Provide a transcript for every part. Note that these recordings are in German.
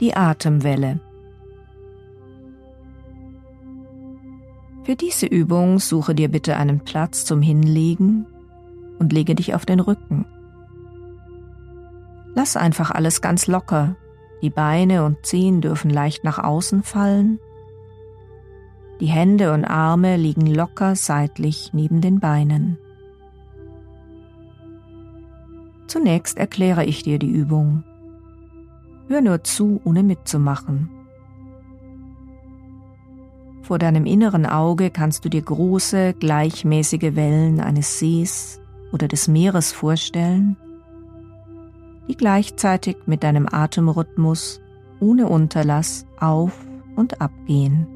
Die Atemwelle. Für diese Übung suche dir bitte einen Platz zum Hinlegen und lege dich auf den Rücken. Lass einfach alles ganz locker. Die Beine und Zehen dürfen leicht nach außen fallen. Die Hände und Arme liegen locker seitlich neben den Beinen. Zunächst erkläre ich dir die Übung. Hör nur zu, ohne mitzumachen. Vor deinem inneren Auge kannst du dir große, gleichmäßige Wellen eines Sees oder des Meeres vorstellen, die gleichzeitig mit deinem Atemrhythmus ohne Unterlass auf und abgehen.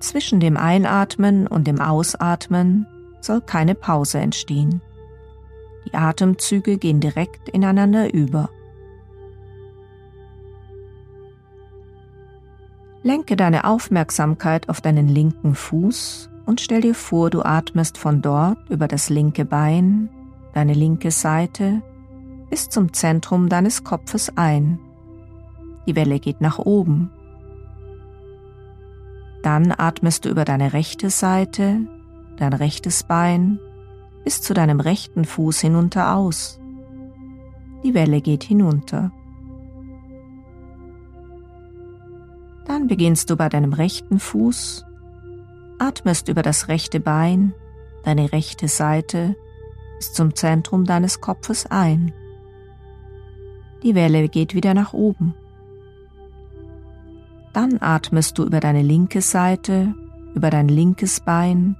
Zwischen dem Einatmen und dem Ausatmen soll keine Pause entstehen. Die Atemzüge gehen direkt ineinander über. Lenke deine Aufmerksamkeit auf deinen linken Fuß und stell dir vor, du atmest von dort über das linke Bein, deine linke Seite bis zum Zentrum deines Kopfes ein. Die Welle geht nach oben. Dann atmest du über deine rechte Seite, dein rechtes Bein bis zu deinem rechten Fuß hinunter aus. Die Welle geht hinunter. Dann beginnst du bei deinem rechten Fuß, atmest über das rechte Bein, deine rechte Seite bis zum Zentrum deines Kopfes ein. Die Welle geht wieder nach oben. Dann atmest du über deine linke Seite, über dein linkes Bein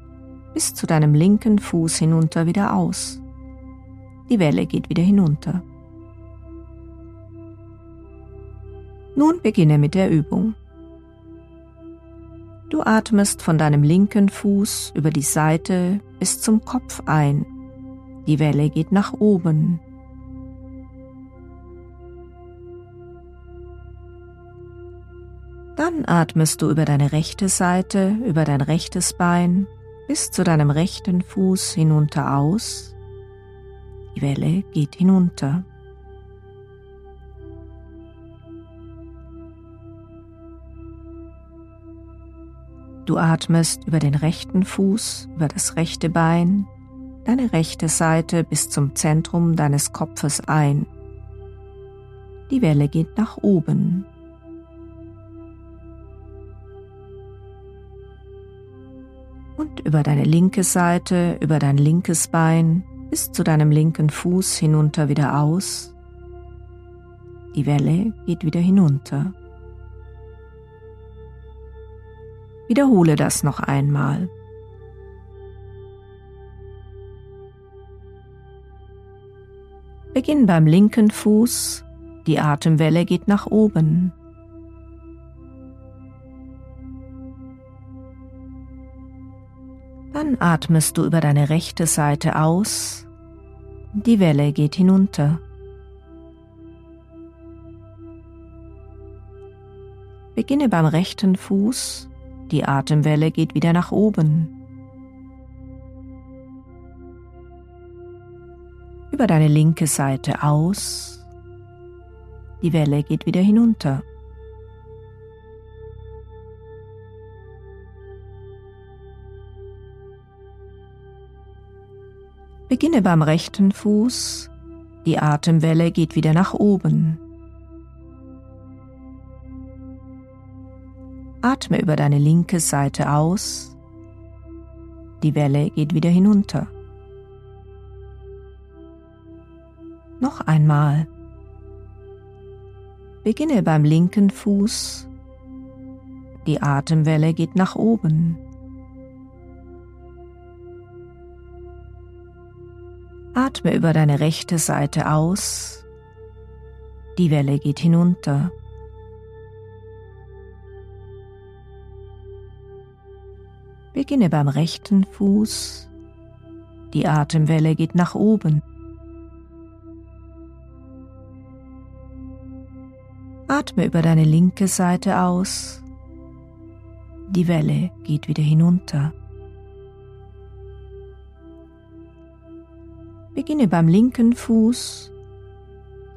bis zu deinem linken Fuß hinunter wieder aus. Die Welle geht wieder hinunter. Nun beginne mit der Übung. Du atmest von deinem linken Fuß über die Seite bis zum Kopf ein. Die Welle geht nach oben. Dann atmest du über deine rechte Seite, über dein rechtes Bein bis zu deinem rechten Fuß hinunter aus. Die Welle geht hinunter. Du atmest über den rechten Fuß, über das rechte Bein, deine rechte Seite bis zum Zentrum deines Kopfes ein. Die Welle geht nach oben. Und über deine linke Seite, über dein linkes Bein bis zu deinem linken Fuß hinunter wieder aus. Die Welle geht wieder hinunter. Wiederhole das noch einmal. Beginn beim linken Fuß, die Atemwelle geht nach oben. Dann atmest du über deine rechte Seite aus. Die Welle geht hinunter. Beginne beim rechten Fuß. Die Atemwelle geht wieder nach oben. Über deine linke Seite aus. Die Welle geht wieder hinunter. Beginne beim rechten Fuß, die Atemwelle geht wieder nach oben. Atme über deine linke Seite aus, die Welle geht wieder hinunter. Noch einmal. Beginne beim linken Fuß, die Atemwelle geht nach oben. Atme über deine rechte Seite aus. Die Welle geht hinunter. Beginne beim rechten Fuß. Die Atemwelle geht nach oben. Atme über deine linke Seite aus. Die Welle geht wieder hinunter. Beginne beim linken Fuß.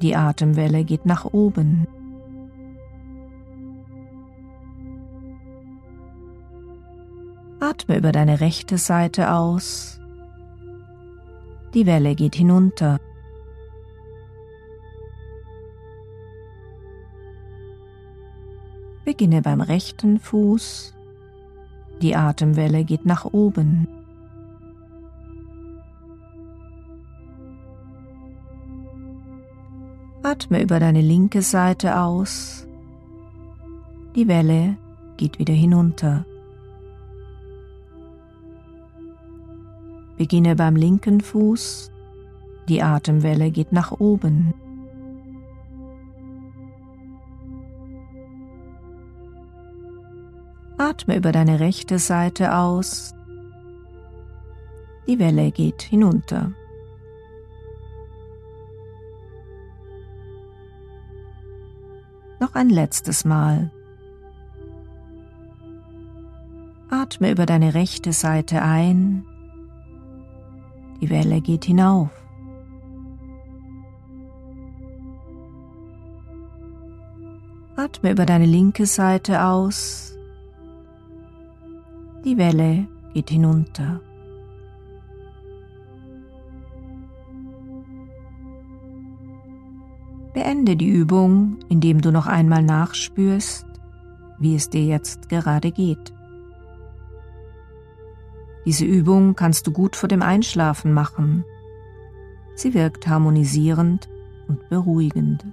Die Atemwelle geht nach oben. Atme über deine rechte Seite aus. Die Welle geht hinunter. Beginne beim rechten Fuß. Die Atemwelle geht nach oben. Atme über deine linke Seite aus. Die Welle geht wieder hinunter. Beginne beim linken Fuß. Die Atemwelle geht nach oben. Atme über deine rechte Seite aus. Die Welle geht hinunter. Noch ein letztes Mal. Atme über deine rechte Seite ein. Die Welle geht hinauf. Atme über deine linke Seite aus. Die Welle geht hinunter. Beende die Übung, indem du noch einmal nachspürst, wie es dir jetzt gerade geht. Diese Übung kannst du gut vor dem Einschlafen machen. Sie wirkt harmonisierend und beruhigend.